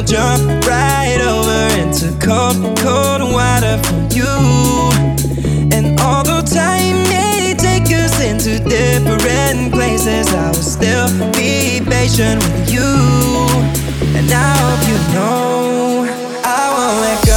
gonna jump right over into cold, cold water for you. And although time may take us into different places, I will still be patient with you. And I hope you know I won't let go.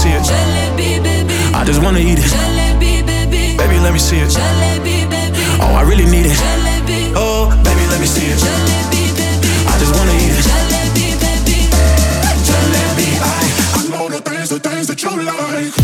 see it. I just wanna eat it. Baby, let me see it. Oh, I really need it. Oh, baby, let me see it. I just wanna eat it. Jalebi, I, I know the things, the things that you like.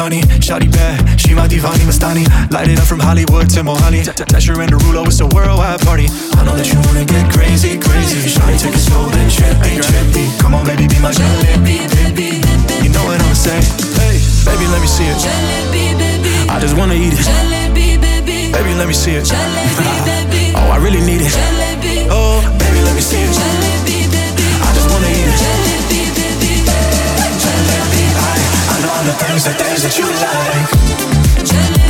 Johnny. Shawty bad, she my divani Mastani. Light it up from Hollywood to Mohali. Tesher and Derulo, it's a worldwide party. I know that you wanna get crazy, crazy. Shawty, take it slow, then trippy, trippy. Come on, baby, be my jalebi, baby. You know what I'ma say? Hey, baby, let me see it. I just wanna eat it. Baby, let me see it. oh, I really need it. Oh, baby, let me see it. The things, the things that you like. Jalebi,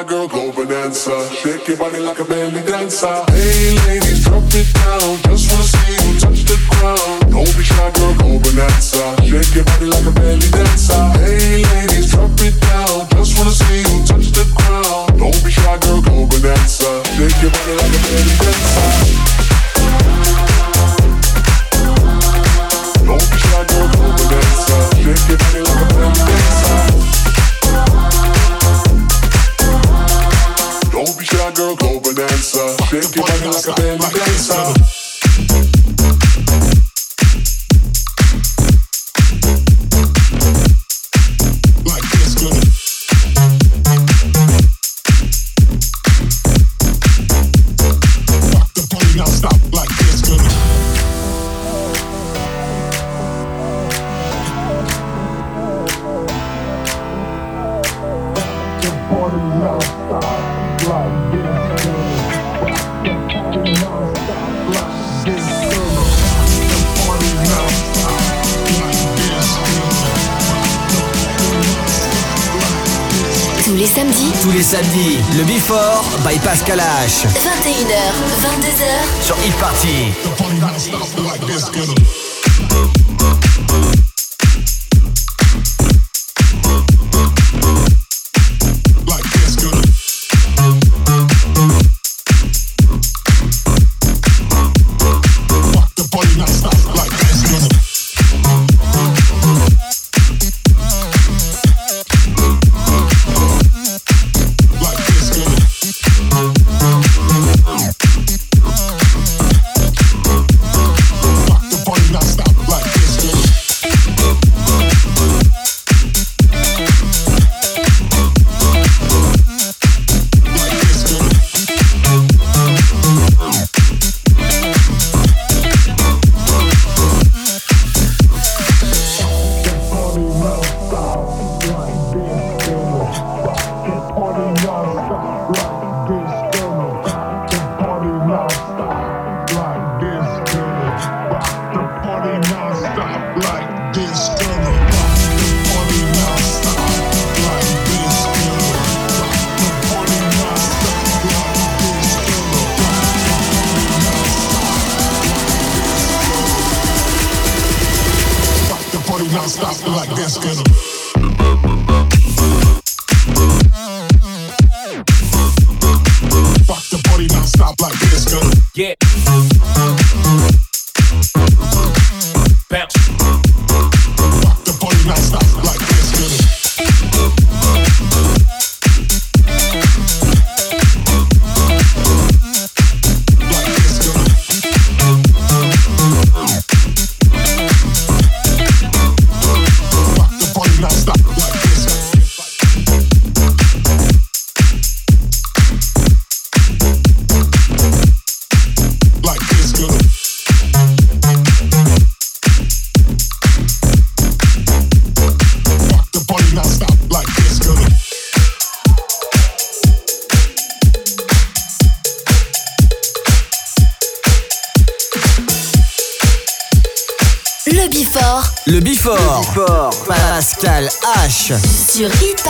Shy, girl, go bonanza. Shake your body like a belly dancer. Hey ladies, sur Hit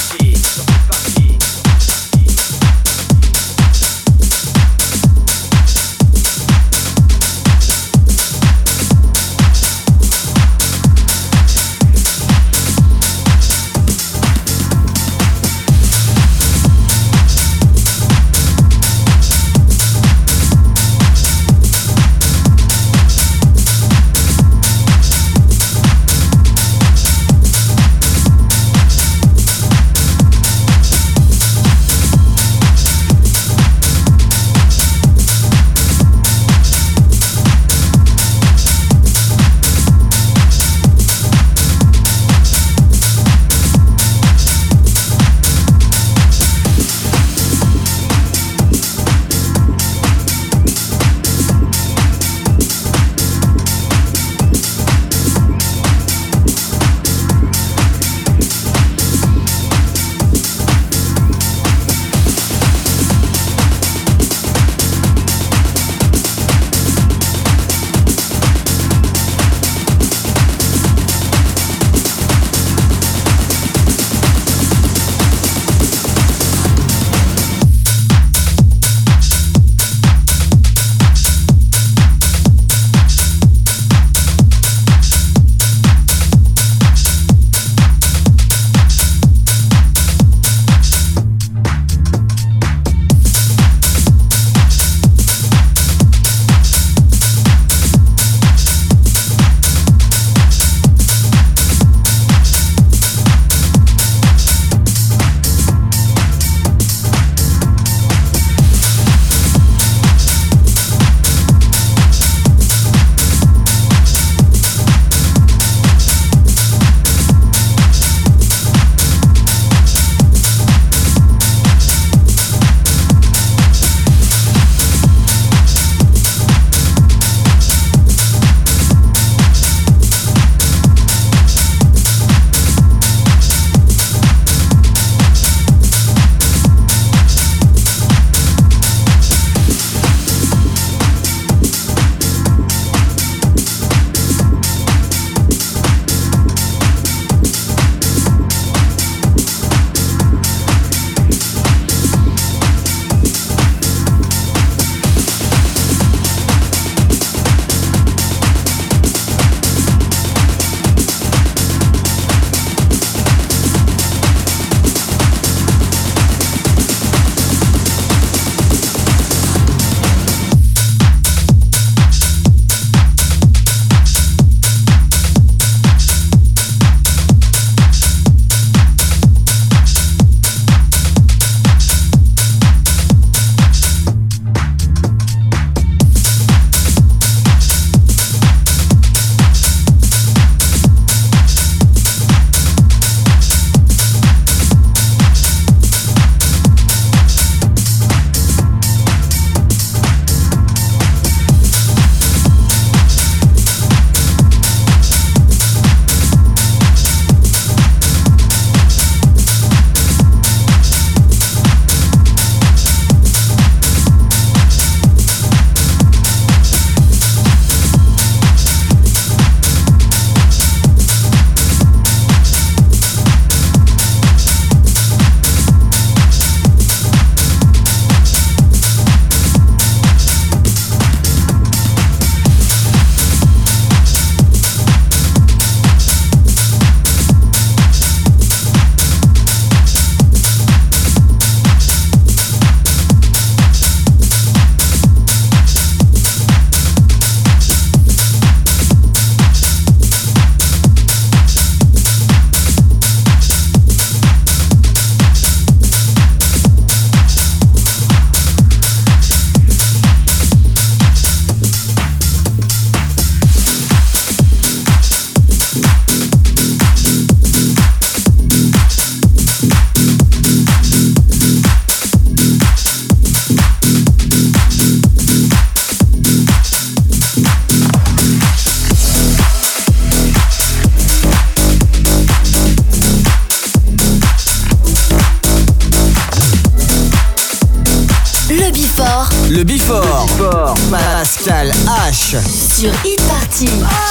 sur e-party.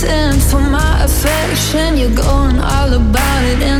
dancing for my affection. You're going all about it.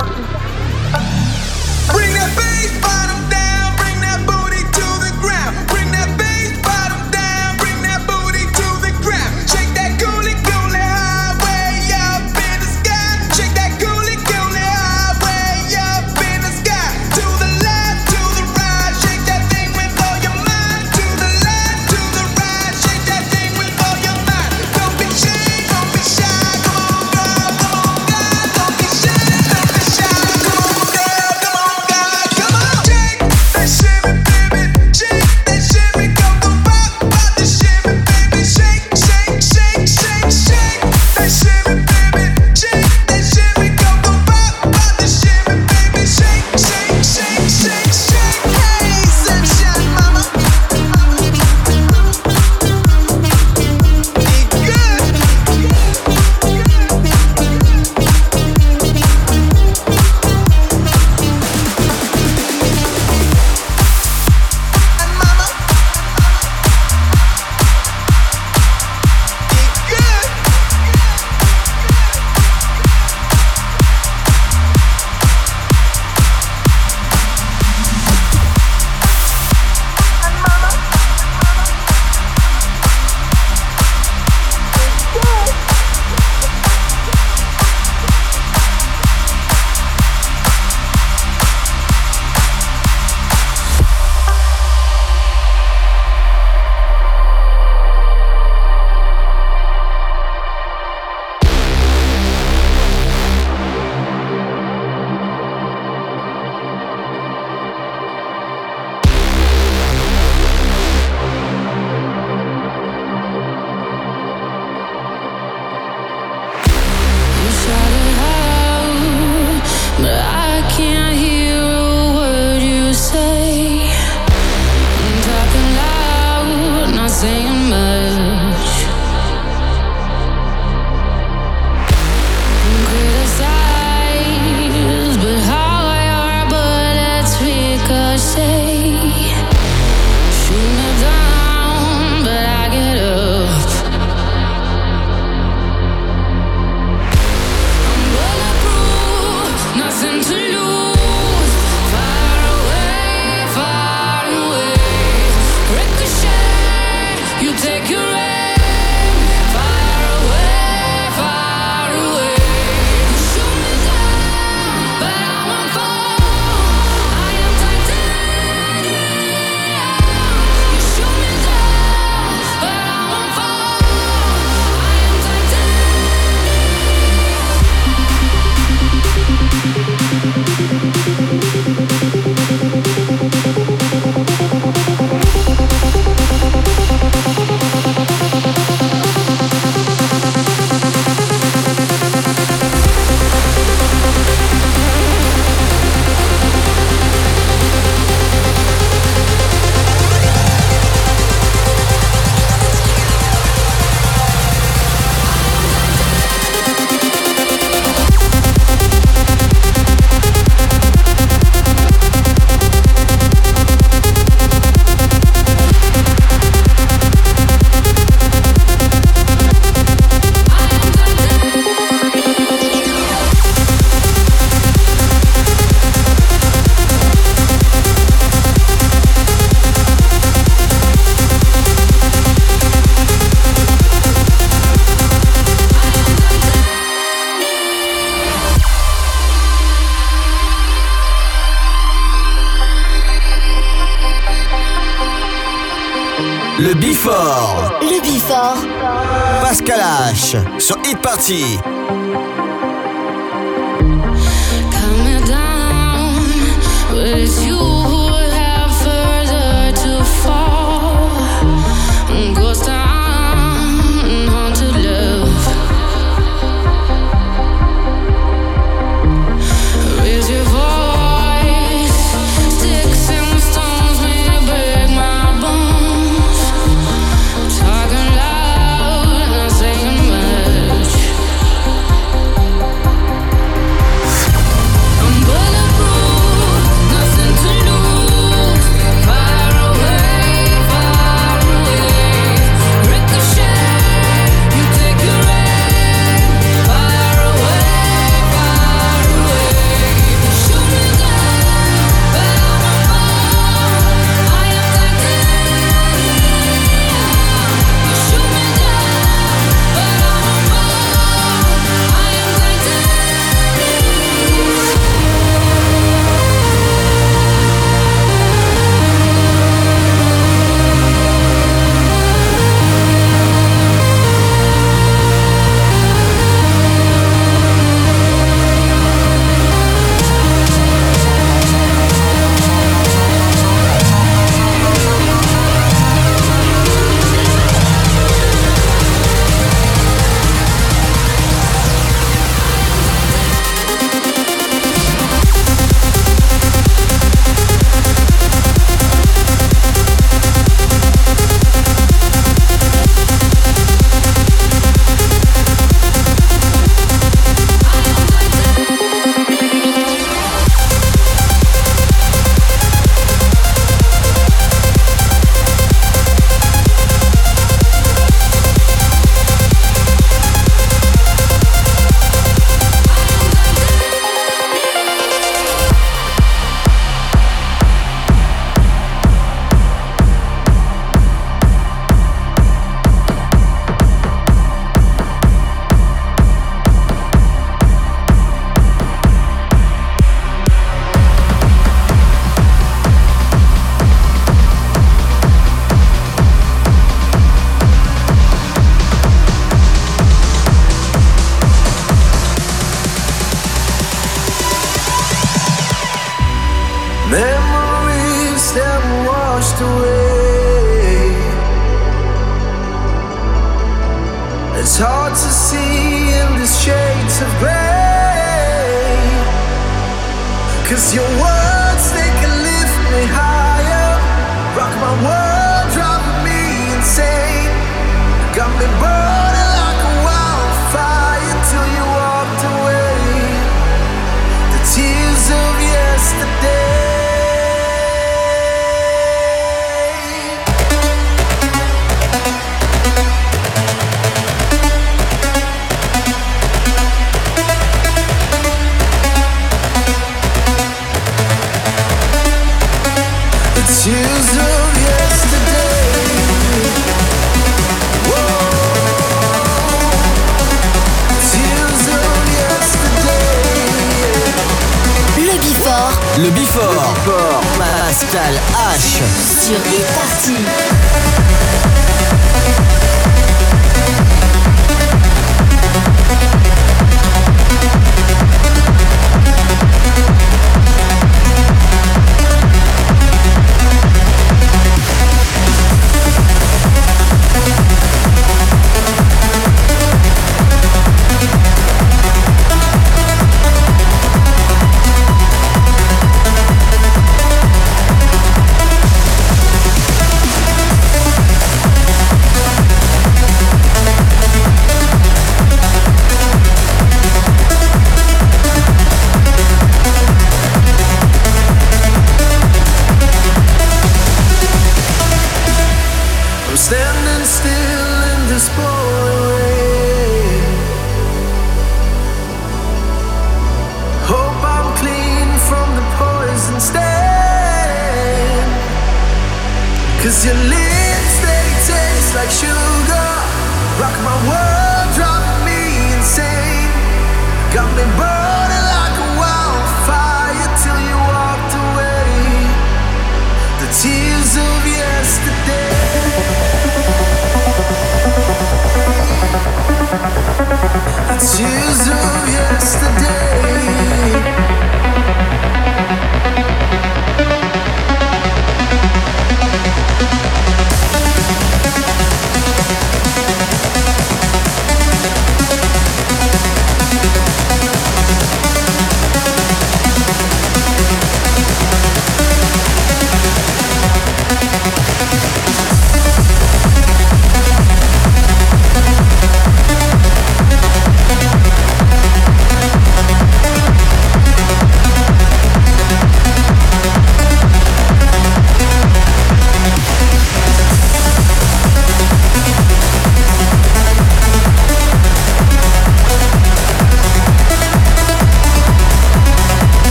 Party.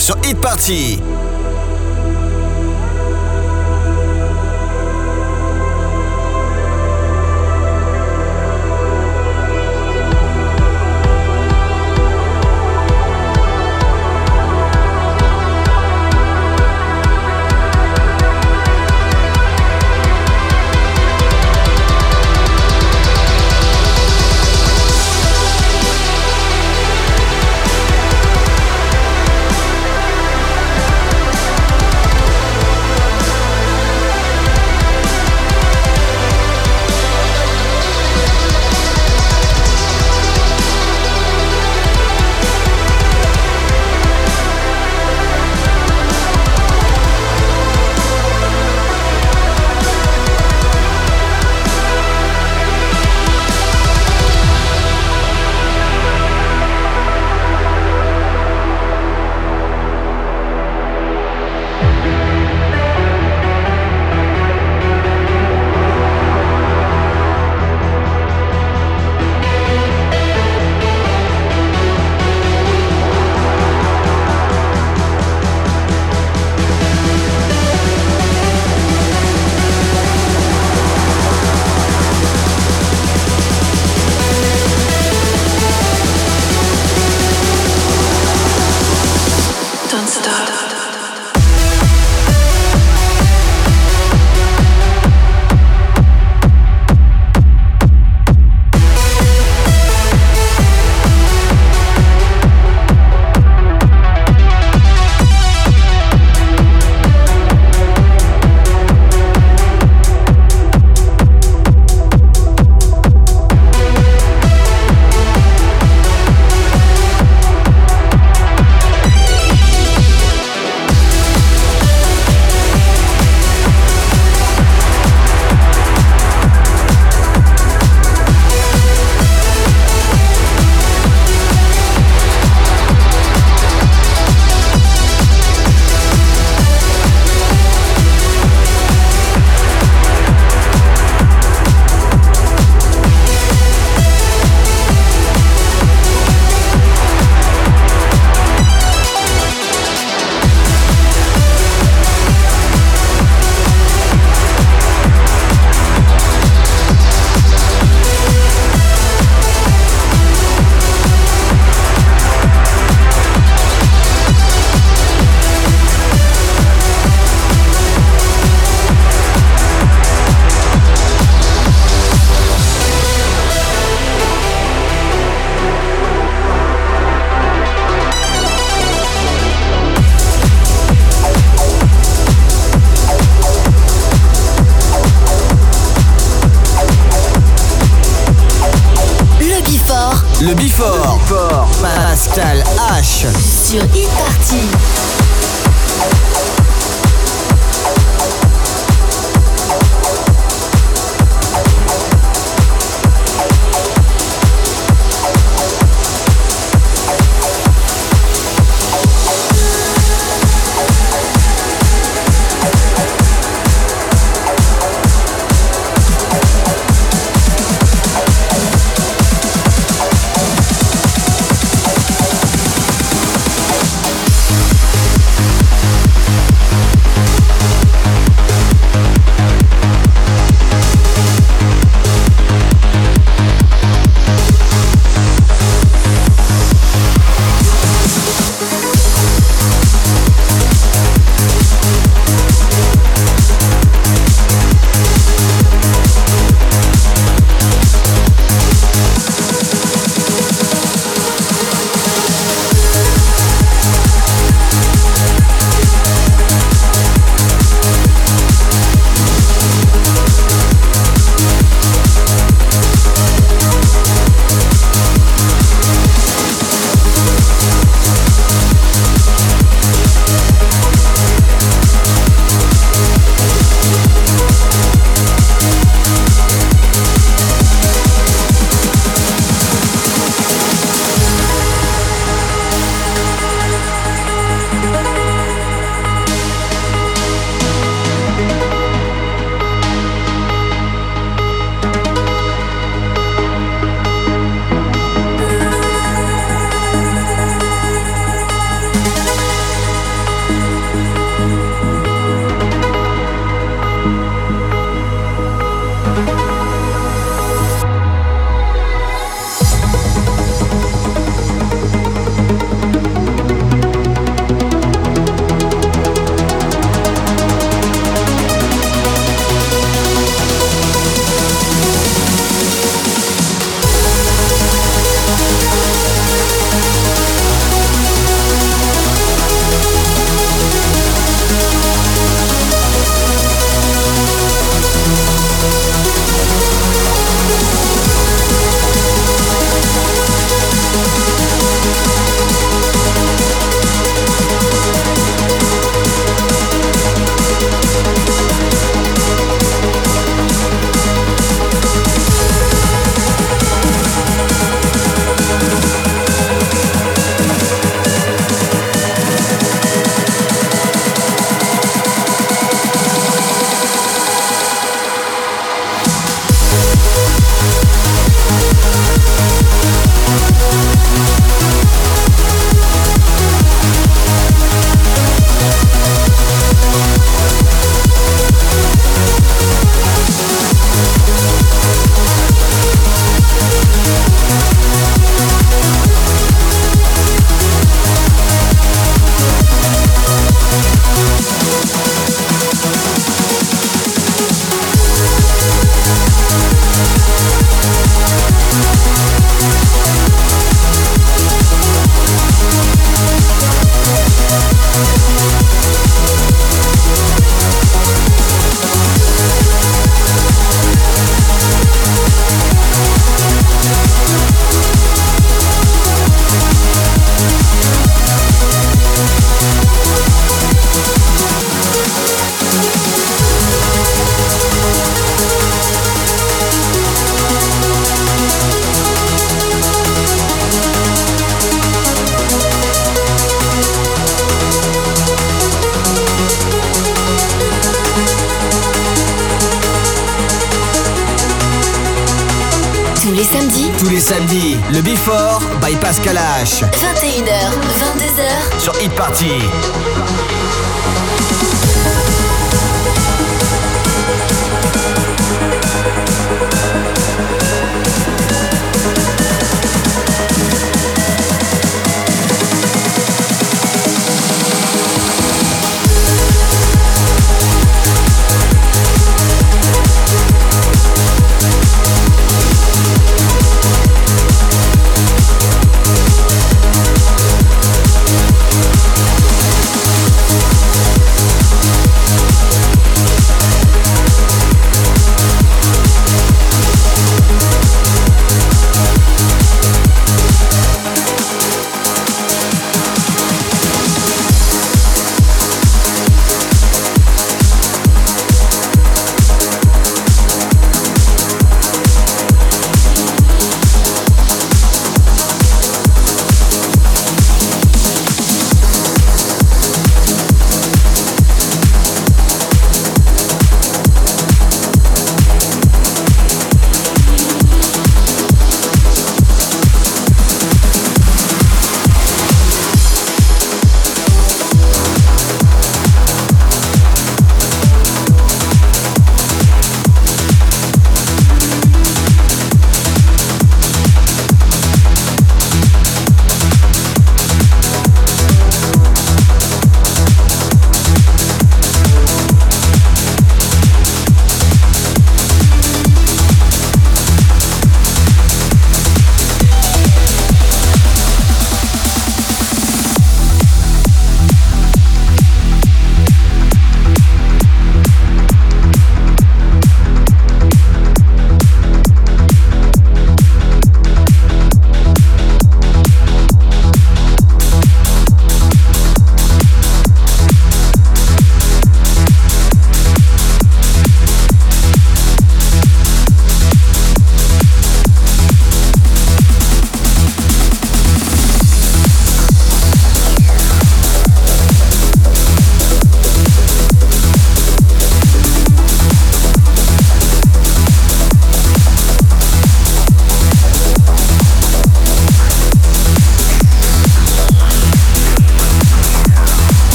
Sur Hit Party. 21h, 22h, Sur Hit Party.